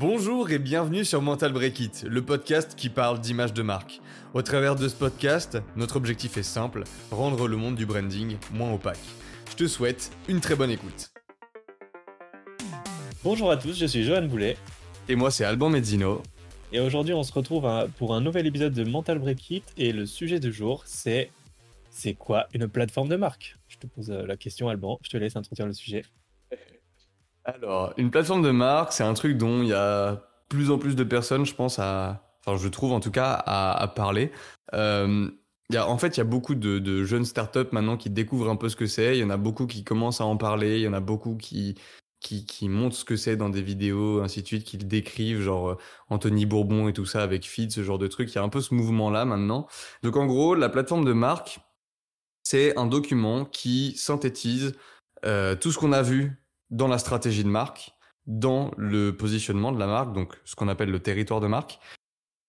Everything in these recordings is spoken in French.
Bonjour et bienvenue sur Mental Break It, le podcast qui parle d'image de marque. Au travers de ce podcast, notre objectif est simple, rendre le monde du branding moins opaque. Je te souhaite une très bonne écoute. Bonjour à tous, je suis Johan Boulet. Et moi c'est Alban Mezzino. Et aujourd'hui on se retrouve pour un nouvel épisode de Mental Break It et le sujet du jour c'est c'est quoi une plateforme de marque? Je te pose euh, la question Alban, je te laisse introduire le sujet. Alors, une plateforme de marque, c'est un truc dont il y a plus en plus de personnes, je pense, à, enfin, je trouve en tout cas, à, parler. Euh, y a, en fait, il y a beaucoup de, jeunes startups maintenant qui découvrent un peu ce que c'est. Il y en a beaucoup qui commencent à en parler. Il y en a beaucoup qui, qui, qui montrent ce que c'est dans des vidéos, ainsi de suite, qui le décrivent, genre euh, Anthony Bourbon et tout ça avec Feed, ce genre de truc. Il y a un peu ce mouvement-là maintenant. Donc, en gros, la plateforme de marque, c'est un document qui synthétise euh, tout ce qu'on a vu dans la stratégie de marque, dans le positionnement de la marque, donc ce qu'on appelle le territoire de marque.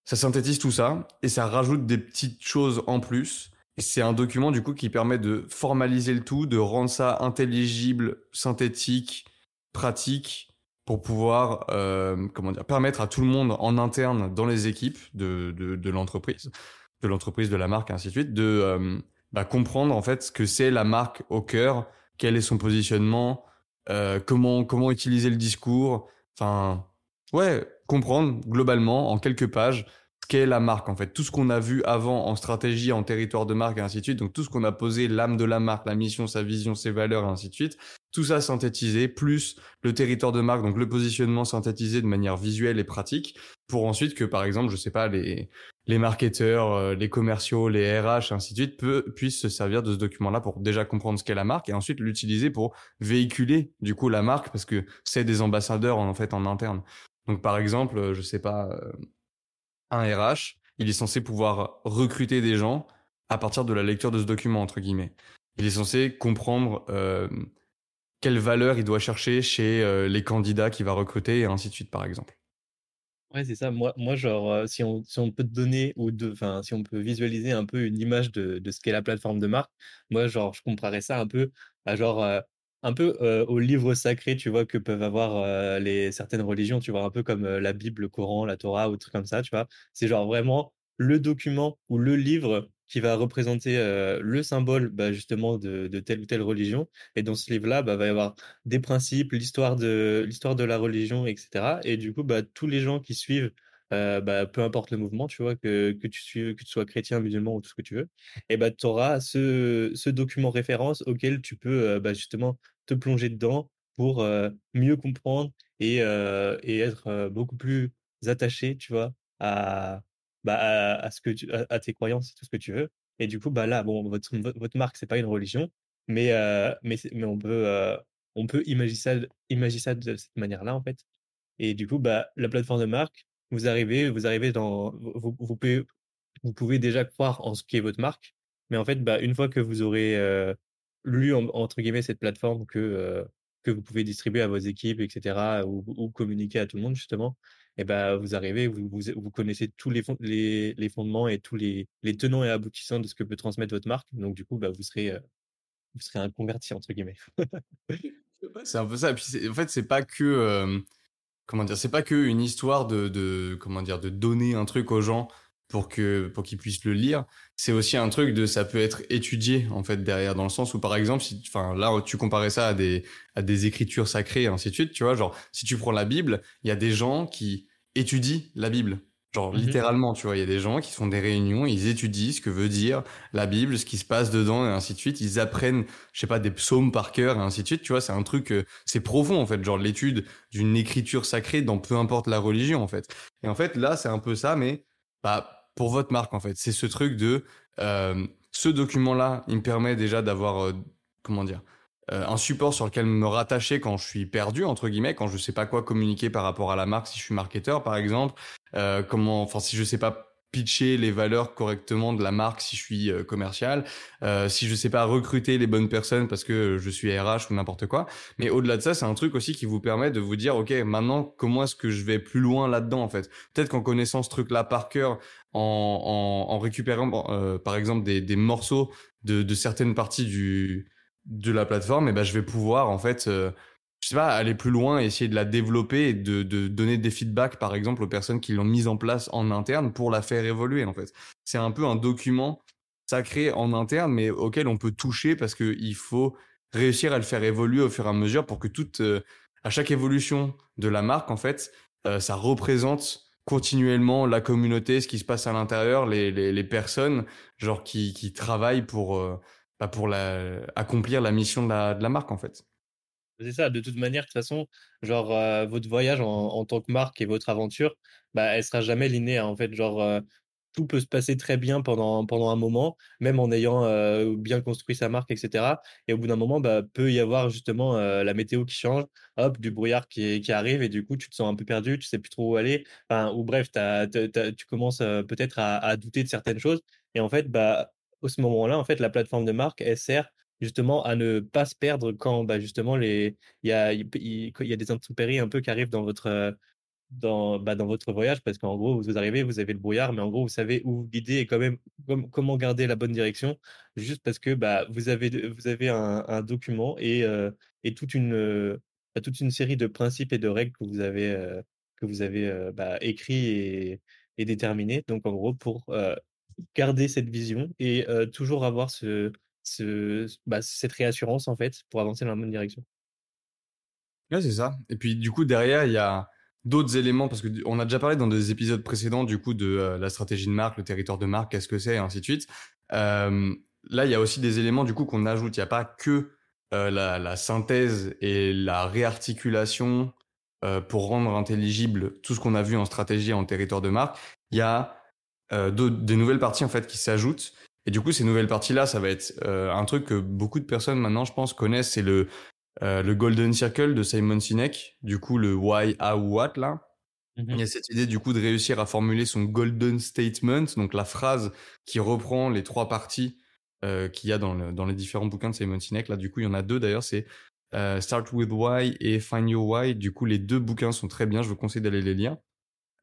Ça synthétise tout ça et ça rajoute des petites choses en plus. C'est un document du coup qui permet de formaliser le tout, de rendre ça intelligible, synthétique, pratique pour pouvoir euh, comment dire permettre à tout le monde en interne dans les équipes de, de, de l'entreprise, de l'entreprise, de la marque, ainsi de suite, de euh, bah, comprendre en fait ce que c'est la marque au cœur, quel est son positionnement, euh, comment comment utiliser le discours, enfin ouais, comprendre globalement en quelques pages ce qu'est la marque en fait, tout ce qu'on a vu avant en stratégie, en territoire de marque et ainsi de suite, donc tout ce qu'on a posé, l'âme de la marque, la mission, sa vision, ses valeurs et ainsi de suite, tout ça synthétisé, plus le territoire de marque, donc le positionnement synthétisé de manière visuelle et pratique, pour ensuite que, par exemple, je sais pas, les, les marketeurs, euh, les commerciaux, les RH, ainsi de suite, peut, puissent se servir de ce document-là pour déjà comprendre ce qu'est la marque et ensuite l'utiliser pour véhiculer, du coup, la marque parce que c'est des ambassadeurs, en fait, en interne. Donc, par exemple, euh, je sais pas, euh, un RH, il est censé pouvoir recruter des gens à partir de la lecture de ce document, entre guillemets. Il est censé comprendre euh, quelle valeur il doit chercher chez euh, les candidats qu'il va recruter et ainsi de suite, par exemple. Ouais, c'est ça. Moi, moi genre, si, on, si on peut te donner ou de, enfin, si on peut visualiser un peu une image de, de ce qu'est la plateforme de marque, moi, genre, je comparerais ça un peu à genre, un peu au livre sacré, tu vois, que peuvent avoir les certaines religions, tu vois, un peu comme la Bible, le Coran, la Torah ou trucs comme ça, tu vois. C'est genre vraiment le document ou le livre qui va représenter le symbole bah, justement de, telle ou telle religion. Et dans ce livre-là, bah, va y avoir des principes, l'histoire de l'histoire de la religion, etc. Et du coup, bah, tous les gens qui suivent, euh, bah, peu importe le mouvement, tu vois, que, que tu suives, que tu sois chrétien, musulman ou tout ce que tu veux, et bah, tu auras ce, ce document référence auquel tu peux bah, justement te plonger dedans pour mieux comprendre et, et être beaucoup plus attaché, tu vois, à, bah, à, ce que tu, à, tes croyances, tout ce que tu veux. Et du coup, bah là, bon, votre, votre marque, c'est pas une religion, mais, euh, mais, mais on peut, euh, on peut imaginer ça, imaginer ça de cette manière-là, en fait. Et du coup, bah, la plateforme de marque, vous arrivez, vous arrivez dans, vous, vous pouvez, vous pouvez déjà croire en ce qui est votre marque, mais en fait, bah, une fois que vous aurez euh, lu entre guillemets cette plateforme que que vous pouvez distribuer à vos équipes, etc., ou, ou communiquer à tout le monde justement, et ben vous arrivez, vous, vous, connaissez tous les, les, les, fondements et tous les, les, tenants et aboutissants de ce que peut transmettre votre marque. Donc du coup, bah, vous serez euh, vous serez un converti entre guillemets. c'est un peu ça. Puis en fait, c'est pas que euh, comment dire, c'est pas que une histoire de, de comment dire de donner un truc aux gens pour que pour qu'ils puissent le lire. C'est aussi un truc de ça peut être étudié en fait derrière dans le sens où par exemple si enfin là tu comparais ça à des à des écritures sacrées et ainsi de suite, tu vois, genre si tu prends la Bible, il y a des gens qui étudient la Bible. Genre mhm. littéralement, tu vois, il y a des gens qui font des réunions, ils étudient ce que veut dire la Bible, ce qui se passe dedans et ainsi de suite. Ils apprennent, je sais pas, des psaumes par cœur et ainsi de suite. Tu vois, c'est un truc, euh, c'est profond en fait, genre l'étude d'une écriture sacrée dans peu importe la religion en fait. Et en fait là, c'est un peu ça, mais bah pour votre marque en fait, c'est ce truc de euh, ce document-là, il me permet déjà d'avoir euh, comment dire euh, un support sur lequel me rattacher quand je suis perdu entre guillemets, quand je sais pas quoi communiquer par rapport à la marque, si je suis marketeur par exemple, euh, comment, enfin si je sais pas pitcher les valeurs correctement de la marque si je suis euh, commercial, euh, si je sais pas recruter les bonnes personnes parce que je suis RH ou n'importe quoi. Mais au-delà de ça, c'est un truc aussi qui vous permet de vous dire, ok, maintenant comment est-ce que je vais plus loin là-dedans en fait? Peut-être qu'en connaissant ce truc-là par cœur, en, en, en récupérant euh, par exemple des, des morceaux de, de certaines parties du de la plateforme, et ben je vais pouvoir en fait euh, je sais pas, aller plus loin, essayer de la développer et de, de donner des feedbacks, par exemple, aux personnes qui l'ont mise en place en interne pour la faire évoluer, en fait. C'est un peu un document sacré en interne, mais auquel on peut toucher parce qu'il faut réussir à le faire évoluer au fur et à mesure pour que toute, euh, à chaque évolution de la marque, en fait, euh, ça représente continuellement la communauté, ce qui se passe à l'intérieur, les, les, personnes, genre qui, qui travaillent pour, bah pour accomplir la mission de la, de la marque, en fait. C'est ça, de toute manière, de toute façon, genre, euh, votre voyage en, en, tant que marque et votre aventure, bah, elle sera jamais linéaire, en fait. Genre, euh, tout peut se passer très bien pendant, pendant un moment, même en ayant euh, bien construit sa marque, etc. Et au bout d'un moment, bah, peut y avoir justement la météo qui change, hop, du brouillard qui, qui, arrive, et du coup, tu te sens un peu perdu, tu sais plus trop où aller. Enfin, ou bref, tu commences peut-être à, à, douter de certaines choses. Et en fait, bah, au ce moment-là, en fait, la plateforme de marque, elle sert justement à ne pas se perdre quand bah, justement il y a il, y a des intempéries un peu qui arrivent dans votre dans bah, dans votre voyage parce qu'en gros vous arrivez vous avez le brouillard mais en gros vous savez où vous guider et quand même comment garder la bonne direction juste parce que bah vous avez vous avez un, document et et toute une bah, toute une série de principes et de règles que vous avez euh, que vous avez bah, écrit et et déterminé donc en gros pour garder cette vision et toujours avoir bah, cette réassurance en fait pour avancer dans la bonne direction. Ouais, c'est ça. Et puis du coup derrière il y a d'autres éléments parce que on a déjà parlé dans des épisodes précédents du coup de la stratégie de marque, le territoire de marque, qu'est-ce que c'est, et ainsi de suite. Là il y a aussi des éléments du coup qu'on ajoute. Il n'y a pas que la, la, synthèse et la réarticulation pour rendre intelligible tout ce qu'on a vu en stratégie et en territoire de marque. Il y a euh, des nouvelles parties en fait qui s'ajoutent et du coup, ces nouvelles parties-là, ça va être euh, un truc que beaucoup de personnes maintenant, je pense, connaissent, c'est le, euh, le Golden Circle de Simon Sinek. Du coup, le why, how, what, là. Mm-hmm. Il y a cette idée, du coup, de réussir à formuler son Golden Statement, donc la phrase qui reprend les trois parties euh, qu'il y a dans, le, dans les différents bouquins de Simon Sinek. Là, du coup, il y en a deux d'ailleurs, c'est euh, Start with Why et Find Your Why. Du coup, les deux bouquins sont très bien, je vous conseille d'aller les lire.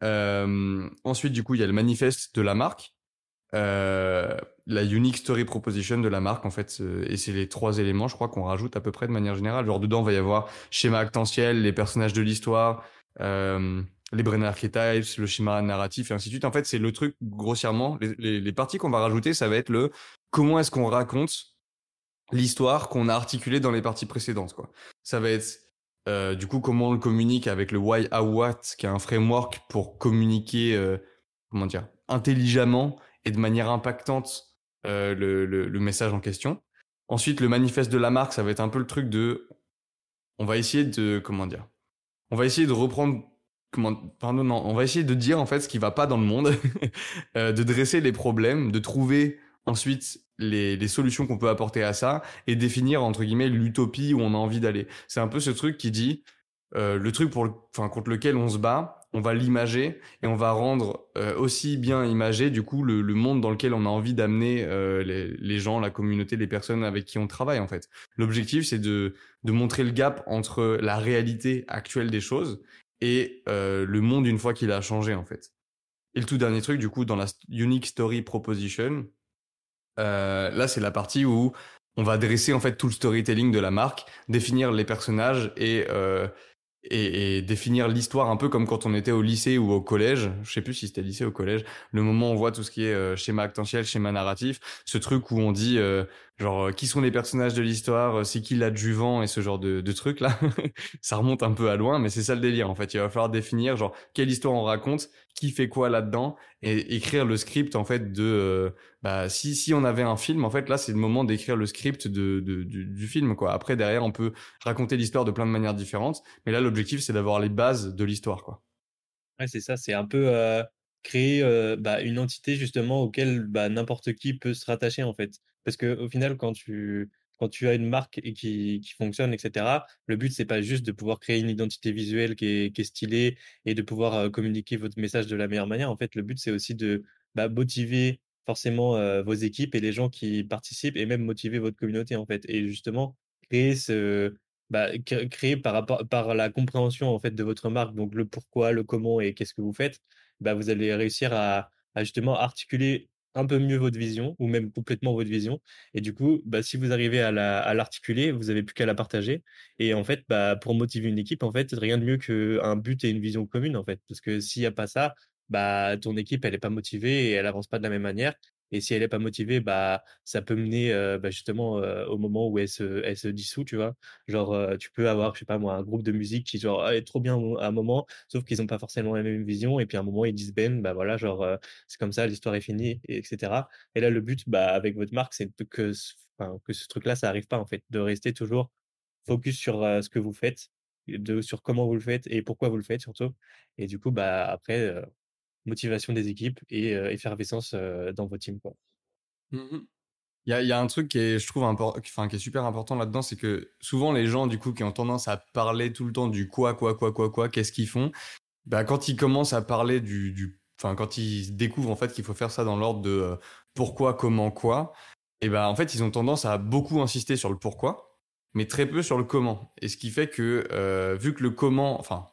Euh, ensuite, du coup, il y a le manifeste de la marque. Euh, la unique story proposition de la marque en fait et c'est les trois éléments je crois qu'on rajoute à peu près de manière générale. Genre dedans il va y avoir schéma actentiel les personnages de l'histoire euh, les brain archetypes le schéma narratif et ainsi de suite. En fait c'est le truc grossièrement les, les, les parties qu'on va rajouter ça va être le comment est-ce qu'on raconte l'histoire qu'on a articulée dans les parties précédentes quoi. Ça va être euh, du coup comment on le communique avec le why how what qui est un framework pour communiquer euh, comment dire intelligemment et de manière impactante euh, le, le, message en question. Ensuite, le manifeste de la marque, ça va être un peu le truc de, on va essayer de, comment dire, on va essayer de reprendre, comment, pardon, non, on va essayer de dire en fait ce qui va pas dans le monde, de dresser les problèmes, de trouver ensuite les, les solutions qu'on peut apporter à ça et définir entre guillemets l'utopie où on a envie d'aller. C'est un peu ce truc qui dit euh, le truc pour enfin contre lequel on se bat, on va l'imager et on va rendre euh, aussi bien imagé du coup le, le, monde dans lequel on a envie d'amener euh, les, les, gens, la communauté, les personnes avec qui on travaille en fait. L'objectif c'est de, de montrer le gap entre la réalité actuelle des choses et euh, le monde une fois qu'il a changé en fait. Et le tout dernier truc du coup dans la Unique Story Proposition, euh, là c'est la partie où on va dresser en fait tout le storytelling de la marque, définir les personnages et euh, et, définir l'histoire un peu comme quand on était au lycée ou au collège. Je sais plus si c'était lycée ou collège. Le moment où on voit tout ce qui est euh, schéma actentiel, schéma narratif, ce truc où on dit euh, genre euh, qui sont les personnages de l'histoire, euh, c'est qui l'adjuvant et ce genre de, de trucs là. ça remonte un peu à loin, mais c'est ça le délire en fait. Il va falloir définir genre quelle histoire on raconte, qui fait quoi là-dedans et écrire le script en fait de euh, bah si si on avait un film en fait là c'est le moment d'écrire le script de, du, film quoi. Après derrière on peut raconter l'histoire de plein de manières différentes, mais là l'objectif c'est d'avoir les bases de l'histoire quoi. Ouais c'est ça, c'est un peu créer bah, une entité justement auquel bah, n'importe qui peut se rattacher en fait. Parce que au final, quand tu, quand tu as une marque et qui, qui fonctionne, etc., le but, c'est pas juste de pouvoir créer une identité visuelle qui est, qui est stylée et de pouvoir communiquer votre message de la meilleure manière. En fait, le but, c'est aussi de bah, motiver forcément vos équipes et les gens qui participent et même motiver votre communauté, en fait. Et justement, créer ce, bah, créer par rapport, par la compréhension, en fait, de votre marque, donc le pourquoi, le comment et qu'est-ce que vous faites, bah, vous allez réussir à, à justement articuler un peu mieux votre vision ou même complètement votre vision. Et du coup, bah, si vous arrivez à la, l'articuler, vous avez plus qu'à la partager. Et en fait, bah, pour motiver une équipe, en fait, rien de mieux qu'un but et une vision commune, en fait. Parce que s'il n'y a pas ça, bah, ton équipe, elle n'est pas motivée et elle avance pas de la même manière. Et si elle est pas motivée, bah, ça peut mener bah, justement au moment où elle se, elle se dissout, tu vois? Genre, tu peux avoir, je sais pas moi, un groupe de musique qui genre est trop bien à un moment, sauf qu'ils n'ont pas forcément la même vision. Et puis à un moment, ils disent ben, bah voilà, genre c'est comme ça, l'histoire est finie, et etc. Et là, le but, bah, avec votre marque, c'est que, que ce truc-là, ça arrive pas en fait, de rester toujours focus sur ce que vous faites, de, sur comment vous le faites et pourquoi vous le faites surtout. Et du coup, bah après motivation des équipes et effervescence dans vos teams. Quoi. Mmh il y, a, un truc qui est, je trouve, enfin, qui est super important là-dedans, c'est que souvent les gens, du coup, qui ont tendance à parler tout le temps du quoi, quoi, quoi, quoi, quoi, qu'est-ce qu'ils font, bah, quand ils commencent à parler du, du enfin, quand ils découvrent en fait qu'il faut faire ça dans l'ordre de pourquoi, comment, quoi, et ben en fait, ils ont tendance à beaucoup insister sur le pourquoi, mais très peu sur le comment. Et ce qui fait que, vu que le comment, enfin,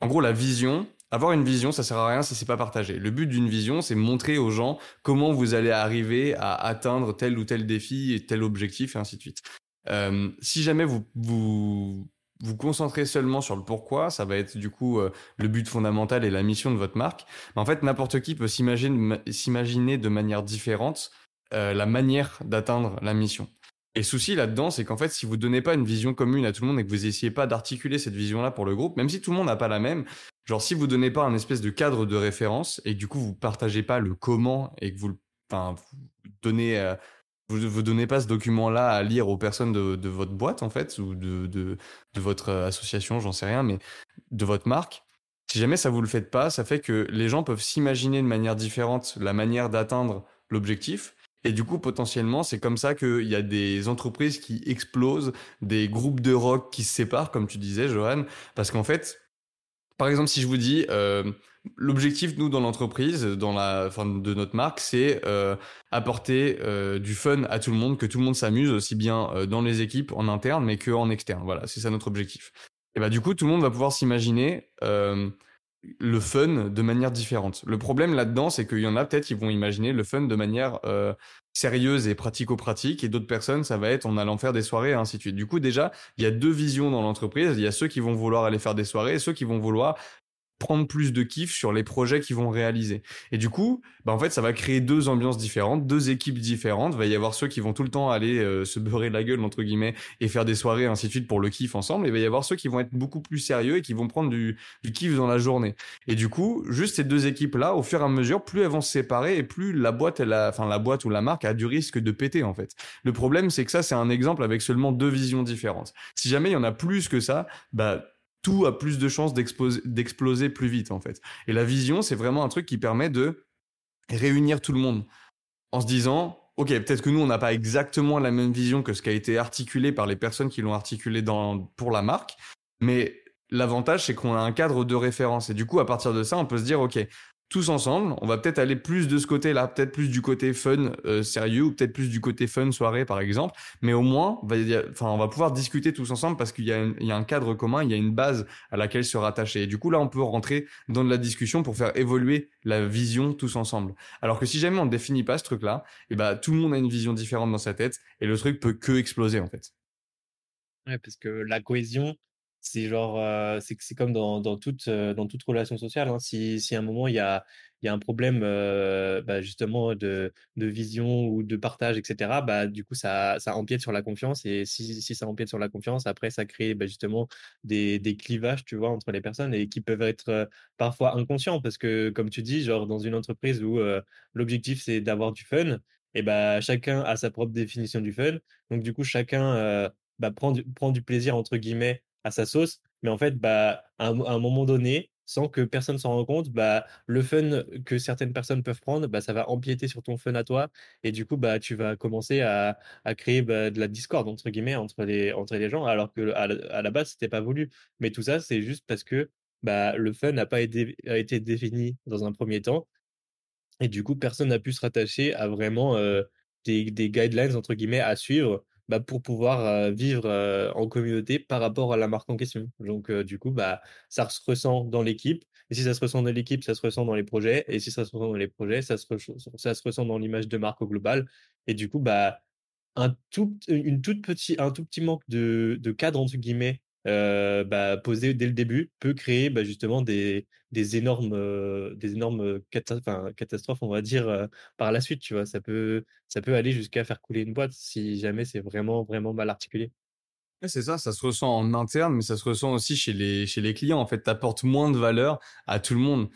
en gros, la vision, avoir une vision, ça sert à rien si c'est pas partagé. Le but d'une vision, c'est montrer aux gens comment vous allez arriver à atteindre tel ou tel défi et tel objectif et ainsi de suite. Euh, si jamais vous vous vous concentrez seulement sur le pourquoi, ça va être du coup euh, le but fondamental et la mission de votre marque. en fait, n'importe qui peut s'imaginer de manière différente euh, la manière d'atteindre la mission. Et souci là-dedans, c'est qu'en fait, si vous donnez pas une vision commune à tout le monde et que vous essayez pas d'articuler cette vision-là pour le groupe, même si tout le monde n'a pas la même, genre si vous donnez pas un espèce de cadre de référence et que du coup vous partagez pas le comment et que vous, enfin, vous donnez, euh, vous, donnez pas ce document-là à lire aux personnes de, votre boîte en fait ou de, de, votre association, j'en sais rien, mais de votre marque. Si jamais ça vous le faites pas, ça fait que les gens peuvent s'imaginer de manière différente la manière d'atteindre l'objectif et du coup, potentiellement, c'est comme ça qu'il y a des entreprises qui explosent, des groupes de rock qui se séparent, comme tu disais, Johan. Parce qu'en fait, par exemple, si je vous dis, euh, l'objectif, nous, dans l'entreprise, dans la, fin, de notre marque, c'est euh, apporter euh, du fun à tout le monde, que tout le monde s'amuse, aussi bien dans les équipes, en interne, mais qu'en externe. Voilà, c'est ça notre objectif. Et bah, du coup, tout le monde va pouvoir s'imaginer le fun de manière différente. Le problème là-dedans, c'est qu'il y en a peut-être qui vont imaginer le fun de manière euh, sérieuse et pratico-pratique, et d'autres personnes, ça va être en allant faire des soirées, et ainsi de suite. Du coup, déjà, il y a deux visions dans l'entreprise. Il y a ceux qui vont vouloir aller faire des soirées, et ceux qui vont vouloir prendre plus de kiff sur les projets qu'ils vont réaliser. Et du coup, bah en fait, ça va créer deux ambiances différentes, deux équipes différentes. Il va y avoir ceux qui vont tout le temps aller euh, se beurrer la gueule, entre guillemets, et faire des soirées, ainsi de suite, pour le kiff ensemble. Et il va y avoir ceux qui vont être beaucoup plus sérieux et qui vont prendre du, du kiff dans la journée. Et du coup, juste ces deux équipes-là, au fur et à mesure, plus elles vont se séparer et plus la boîte, elle a, enfin, la boîte ou la marque a du risque de péter, en fait. Le problème, c'est que ça, c'est un exemple avec seulement deux visions différentes. Si jamais il y en a plus que ça, bah, tout a plus de chances d'exploser plus vite en fait. Et la vision, c'est vraiment un truc qui permet de réunir tout le monde en se disant, ok, peut-être que nous, on n'a pas exactement la même vision que ce qui a été articulé par les personnes qui l'ont articulé pour la marque, mais l'avantage, c'est qu'on a un cadre de référence. Et du coup, à partir de ça, on peut se dire, ok, tous ensemble. On va peut-être aller plus de ce côté-là, peut-être plus du côté fun euh, sérieux ou peut-être plus du côté fun soirée par exemple. Mais au moins, on va, enfin, on va pouvoir discuter tous ensemble parce qu'il y, y, a un cadre commun, il y a une base à laquelle se rattacher. Et du coup, là, on peut rentrer dans de la discussion pour faire évoluer la vision tous ensemble. Alors que si jamais on ne définit pas ce truc-là, et eh ben, tout le monde a une vision différente dans sa tête et le truc peut que exploser en fait. Ouais, parce que la cohésion, c'est genre, c'est c'est comme dans dans toute, dans toute relation sociale, hein. Si si à un moment il y a il y a un problème, bah, justement de de vision ou de partage et cetera, bah, du coup ça ça empiète sur la confiance et si si ça empiète sur la confiance, après ça crée, bah, justement des des clivages, tu vois, entre les personnes et qui peuvent être, parfois inconscients parce que comme tu dis, genre dans une entreprise où, l'objectif c'est d'avoir du fun et bah, chacun a sa propre définition du fun. Donc du coup chacun, bah, prend prend du «plaisir» entre guillemets à sa sauce. Mais en fait, bah, à un, moment donné, sans que personne s'en rende compte, bah, le fun que certaines personnes peuvent prendre, bah, ça va empiéter sur ton fun à toi. Et du coup, bah, tu vas commencer à, à créer bah, de la discorde, entre guillemets, entre les, entre les gens, alors que à, à la base, c'était pas voulu. Mais tout ça, c'est juste parce que bah, le fun n'a pas été, a été défini dans un premier temps. Et du coup, personne n'a pu se rattacher à vraiment euh, des, des guidelines, entre guillemets, à suivre bah, pour pouvoir vivre en communauté par rapport à la marque en question. Donc, du coup, bah, ça se ressent dans l'équipe. Et si ça se ressent dans l'équipe, ça se ressent dans les projets. Et si ça se ressent dans les projets, ça se, ressent dans l'image de marque au global. Et du coup, bah, un tout, une toute petit, un tout petit manque de, de cadre, entre guillemets, euh, bah, posé dès le début, peut créer bah, justement des, énormes, euh, catastrophes, on va dire, euh, par la suite. Tu vois? Ça, peut, ça peut aller jusqu'à faire couler une boîte si jamais c'est vraiment, vraiment mal articulé. c'est ça, ça se ressent en interne, mais ça se ressent aussi chez les, chez les clients. En fait, tu apportes moins de valeur à tout le monde.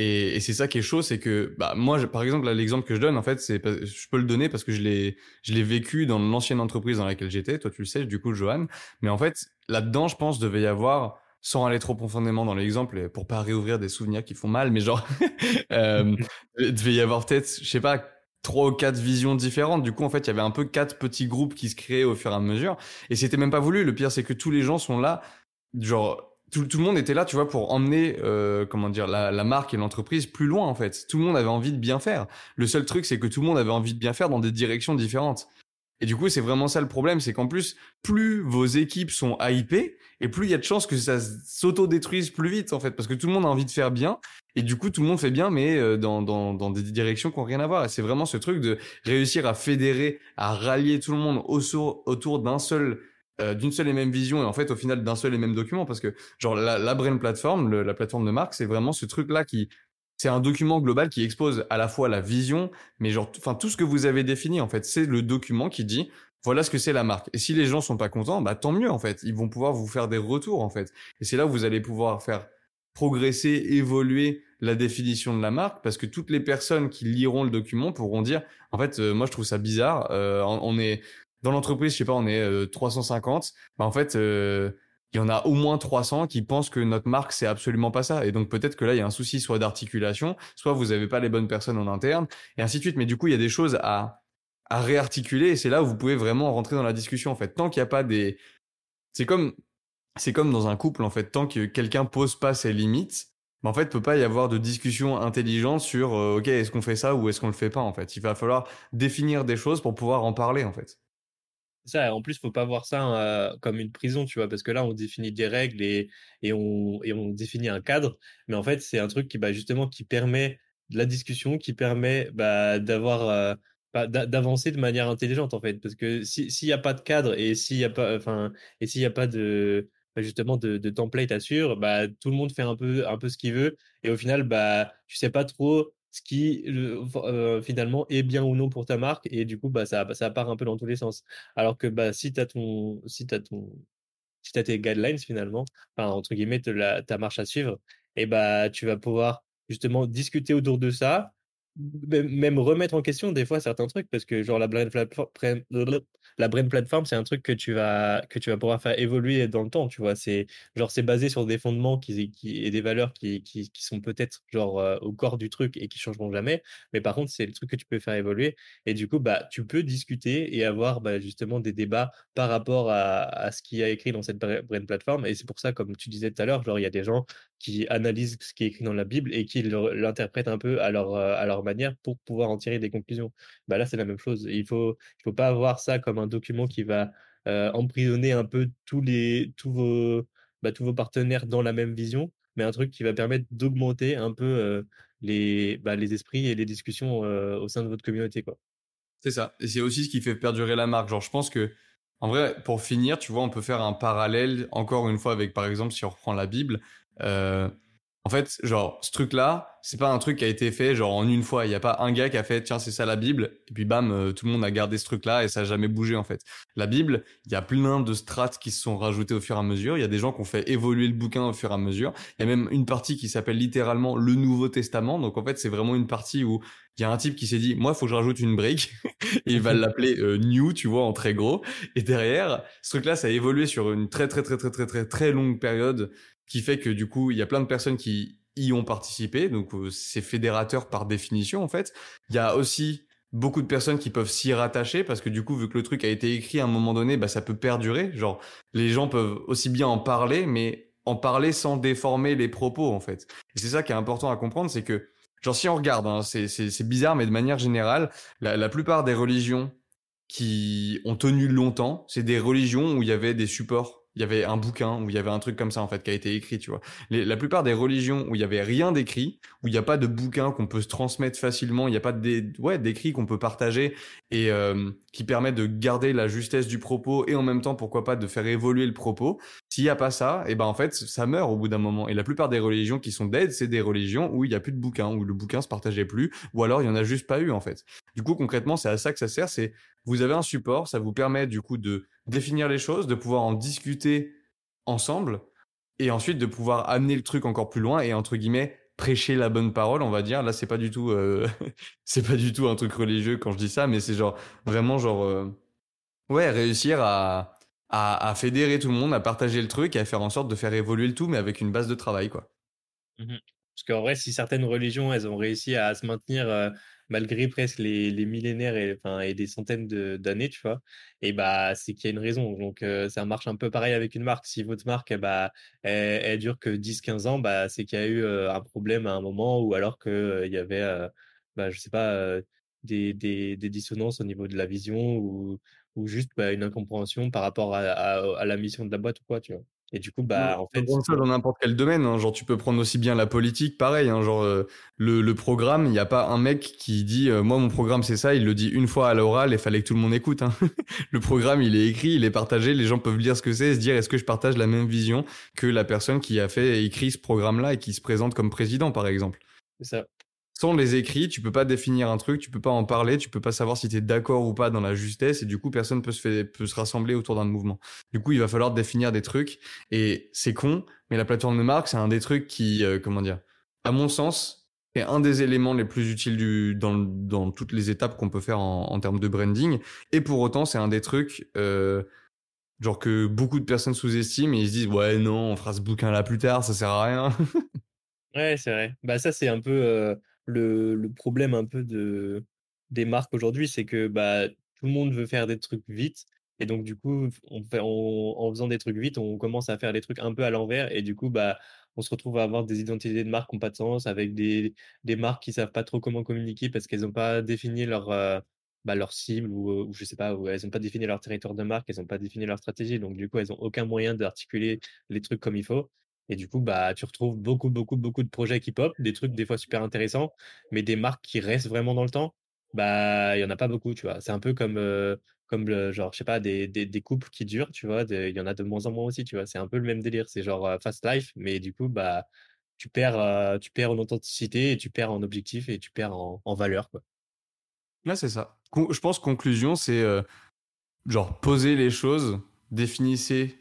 Et, c'est ça qui est chaud, c'est que bah moi, par exemple, l'exemple que je donne, en fait, c'est je peux le donner parce que je l'ai je l'ai vécu dans l'ancienne entreprise dans laquelle j'étais. Toi, tu le sais, du coup, Johan. Mais en fait, là-dedans, je pense, devait y avoir, sans aller trop profondément dans l'exemple, pour pas réouvrir des souvenirs qui font mal, mais genre, euh, devait y avoir peut-être, je sais pas, trois ou quatre visions différentes. Du coup, en fait, il y avait un peu quatre petits groupes qui se créaient au fur et à mesure. Et c'était même pas voulu. Le pire, c'est que tous les gens sont là, genre tout, le monde était là, tu vois, pour emmener, euh, comment dire, la, la marque et l'entreprise plus loin, en fait. Tout le monde avait envie de bien faire. Le seul truc, c'est que tout le monde avait envie de bien faire dans des directions différentes. Et du coup, c'est vraiment ça le problème, c'est qu'en plus, plus vos équipes sont hypées, et plus il y a de chances que ça s'auto-détruise plus vite, en fait, parce que tout le monde a envie de faire bien, et du coup, tout le monde fait bien, mais euh, dans, dans, dans des directions qui n'ont rien à voir. Et c'est vraiment ce truc de réussir à fédérer, à rallier tout le monde autour, autour d'un seul euh, d'une seule et même vision et en fait au final d'un seul et même document parce que genre la, la Brain Platform, la plateforme de marque, c'est vraiment ce truc là qui c'est un document global qui expose à la fois la vision, mais genre enfin tout ce que vous avez défini en fait, c'est le document qui dit voilà ce que c'est la marque. Et si les gens sont pas contents, bah tant mieux en fait, ils vont pouvoir vous faire des retours en fait. Et c'est là où vous allez pouvoir faire progresser, évoluer la définition de la marque parce que toutes les personnes qui liront le document pourront dire en fait euh, moi je trouve ça bizarre euh, on est dans l'entreprise, je sais pas, on est 350, euh, bah en fait, euh, il y en a au moins 300 qui pensent que notre marque c'est absolument pas ça. Et donc peut-être que là il y a un souci soit d'articulation, soit vous avez pas les bonnes personnes en interne, et ainsi de suite. Mais du coup, il y a des choses à à réarticuler, et c'est là où vous pouvez vraiment rentrer dans la discussion. En fait, tant qu'il n'y a pas des, c'est comme c'est comme dans un couple en fait, tant que quelqu'un pose pas ses limites, bah, en fait, peut pas y avoir de discussion intelligente sur euh, ok est-ce qu'on fait ça ou est-ce qu'on le fait pas en fait. Il va falloir définir des choses pour pouvoir en parler en fait. Ça, en plus, faut pas voir ça comme une prison, tu vois, parce que là, on définit des règles et, on, définit un cadre, mais en fait, c'est un truc qui, bah, justement, qui permet de la discussion, qui permet bah, d'avoir, bah, d'avancer de manière intelligente, en fait, parce que s'il n'y a pas de cadre et s'il n'y a pas, enfin, et s'il y a pas de, bah, justement de, template suivre, bah, tout le monde fait un peu, un peu ce qu'il veut, et au final, bah, tu sais pas trop ce qui euh, finalement est bien ou non pour ta marque et du coup bah ça ça part un peu dans tous les sens. Alors que bah si tu as ton si tu ton si as tes guidelines finalement entre guillemets ta marche à suivre et bah tu vas pouvoir justement discuter autour de ça même remettre en question des fois certains trucs parce que genre la brain platform la brain platform c'est un truc que tu vas que tu vas pouvoir faire évoluer dans le temps tu vois. C'est genre c'est basé sur des fondements qui, et des valeurs qui, qui, sont peut-être genre euh, au corps du truc et qui changeront jamais. Mais par contre c'est le truc que tu peux faire évoluer. Et du coup bah tu peux discuter et avoir bah, justement des débats par rapport à, à ce qui a écrit dans cette brain platform. Et c'est pour ça comme tu disais tout à l'heure genre il y a des gens qui analysent ce qui est écrit dans la Bible et qui l'interprètent un peu à leur euh, à leur manière pour pouvoir en tirer des conclusions. Bah là, c'est la même chose. Il faut, il faut pas avoir ça comme un document qui va euh, emprisonner un peu tous les, tous vos, bah, tous vos partenaires dans la même vision, mais un truc qui va permettre d'augmenter un peu euh, les, bah, les esprits et les discussions au sein de votre communauté, quoi. C'est ça. Et c'est aussi ce qui fait perdurer la marque. Genre, je pense que, en vrai, pour finir, tu vois, on peut faire un parallèle, encore une fois, avec, par exemple, si on reprend la Bible, euh, en fait, genre, ce truc-là, c'est pas un truc qui a été fait genre en une fois. Il y a pas un gars qui a fait tiens c'est ça la Bible et puis bam euh, tout le monde a gardé ce truc-là et ça a jamais bougé en fait. La Bible, il y a plein de strates qui se sont rajoutées au fur et à mesure. Il y a des gens qui ont fait évoluer le bouquin au fur et à mesure. Il y a même une partie qui s'appelle littéralement le Nouveau Testament. Donc en fait c'est vraiment une partie où il y a un type qui s'est dit moi il faut que je rajoute une brique et il va l'appeler euh, New tu vois en très gros. Et derrière ce truc-là ça a évolué sur une très très très très très très très longue période qui fait que du coup, il y a plein de personnes qui y ont participé, donc euh, c'est fédérateur par définition en fait. Il y a aussi beaucoup de personnes qui peuvent s'y rattacher parce que du coup, vu que le truc a été écrit à un moment donné, bah ça peut perdurer. Genre, les gens peuvent aussi bien en parler, mais en parler sans déformer les propos en fait. Et c'est ça qui est important à comprendre, c'est que genre si on regarde, hein, c'est bizarre, mais de manière générale, la, la plupart des religions qui ont tenu longtemps, c'est des religions où il y avait des supports il y avait un bouquin où il y avait un truc comme ça en fait qui a été écrit, tu vois. la plupart des religions où il y avait rien d'écrit, où il n'y a pas de bouquin qu'on peut se transmettre facilement, il n'y a pas de ouais, d'écrit qu'on peut partager et euh, qui permet de garder la justesse du propos et en même temps pourquoi pas de faire évoluer le propos. S'il n'y a pas ça, et eh ben en fait ça meurt au bout d'un moment. Et la plupart des religions qui sont dead, c'est des religions où il n'y a plus de bouquin, où le bouquin se partageait plus, ou alors il y en a juste pas eu en fait. Du coup concrètement c'est à ça que ça sert, c'est vous avez un support, ça vous permet du coup de définir les choses, de pouvoir en discuter ensemble et ensuite de pouvoir amener le truc encore plus loin et entre guillemets prêcher la bonne parole, on va dire. Là, c'est pas du tout, euh, c'est pas du tout un truc religieux quand je dis ça, mais c'est genre vraiment genre, euh, ouais, réussir à, à, fédérer tout le monde, à partager le truc et à faire en sorte de faire évoluer le tout, mais avec une base de travail, quoi. Mmh Parce qu'en vrai, si certaines religions, elles ont réussi à se maintenir euh, malgré presque les, millénaires et, des centaines d'années, tu vois, et bah, c'est qu'il y a une raison. Donc, ça marche un peu pareil avec une marque. Si votre marque, bah, elle, elle dure que 10-15 ans, bah, c'est qu'il y a eu un problème à un moment ou alors qu'il il y avait, bah, je sais pas, des, dissonances au niveau de la vision ou, ou juste bah, une incompréhension par rapport à, à, à, la mission de la boîte ou quoi, tu vois. Et du coup, bah, en fait. ça dans n'importe quel domaine. Hein. Genre, tu peux prendre aussi bien la politique, pareil. Hein. Genre, euh, le, le, programme, il n'y a pas un mec qui dit euh, Moi, mon programme, c'est ça. Il le dit une fois à l'oral et fallait que tout le monde écoute. Hein. le programme, il est écrit, il est partagé. Les gens peuvent lire ce que c'est et se dire Est-ce que je partage la même vision que la personne qui a fait écrit ce programme-là et qui se présente comme président, par exemple? C'est ça sans les écrits, tu peux pas définir un truc, tu peux pas en parler, tu peux pas savoir si tu es d'accord ou pas dans la justesse et du coup personne peut se peut se rassembler autour d'un mouvement. Du coup, il va falloir définir des trucs et c'est con, mais la plateforme de marque, c'est un des trucs qui euh, comment dire, à mon sens, est un des éléments les plus utiles dans dans toutes les étapes qu'on peut faire en, en, termes de branding et pour autant, c'est un des trucs euh, genre que beaucoup de personnes sous-estiment et ils se disent ouais non, on fera ce bouquin là plus tard, ça sert à rien. ouais, c'est vrai. Bah ça c'est un peu euh le, problème un peu de, des marques aujourd'hui, c'est que bah, tout le monde veut faire des trucs vite. Et donc, du coup, en faisant des trucs vite, on commence à faire des trucs un peu à l'envers. Et du coup, bah, on se retrouve à avoir des identités de marques qui n'ont pas de sens, avec des, marques qui savent pas trop comment communiquer parce qu'elles n'ont pas défini leur, euh, bah, cible ou, ou, je sais pas, ou elles n'ont pas défini leur territoire de marque, elles n'ont pas défini leur stratégie. Donc, du coup, elles n'ont aucun moyen d'articuler les trucs comme il faut. Et du coup, bah, tu retrouves beaucoup, beaucoup, beaucoup de projets qui pop, des trucs des fois super intéressants, mais des marques qui restent vraiment dans le temps, bah, il y en a pas beaucoup, tu vois. C'est un peu comme, euh, comme le, genre, je sais pas, des, des, des couples qui durent, tu vois. Il y en a de moins en moins aussi, tu vois. C'est un peu le même délire. C'est genre euh, fast life, mais du coup, bah, tu perds, euh, tu perds en authenticité et tu perds en objectif et tu perds en, valeur, quoi. Là, c'est ça. je pense conclusion, c'est genre poser les choses, définissez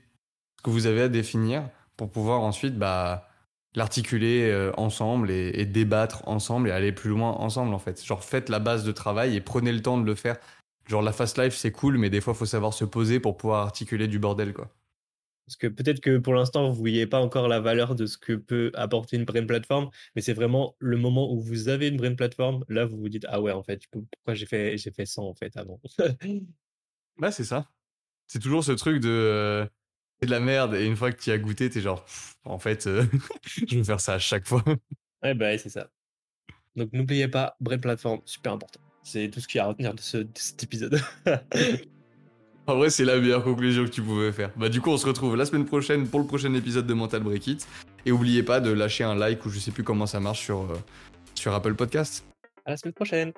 ce que vous avez à définir pour pouvoir ensuite bah, l'articuler euh, ensemble et, débattre ensemble et aller plus loin ensemble en fait. Genre faites la base de travail et prenez le temps de le faire. Genre la fast life c'est cool mais des fois il faut savoir se poser pour pouvoir articuler du bordel quoi. Parce que peut-être que pour l'instant, vous ne voyez pas encore la valeur de ce que peut apporter une brain plateforme, mais c'est vraiment le moment où vous avez une brain plateforme, là, vous vous dites, ah ouais, en fait, pourquoi j'ai fait, j'ai fait 100 en fait avant? Bah, c'est ça. C'est toujours ce truc de. C'est de la merde. Et une fois que tu as goûté, t'es genre, en fait, euh, je vais faire ça à chaque fois. Ouais, bah, c'est ça. Donc, n'oubliez pas, Brain Platform, super important. C'est tout ce qu'il y a à retenir de, ce, cet épisode. en vrai, c'est la meilleure conclusion que tu pouvais faire. Bah, du coup, on se retrouve la semaine prochaine pour le prochain épisode de Mental Break It. Et n'oubliez pas de lâcher un like ou je sais plus comment ça marche sur, euh, sur Apple Podcast. À la semaine prochaine.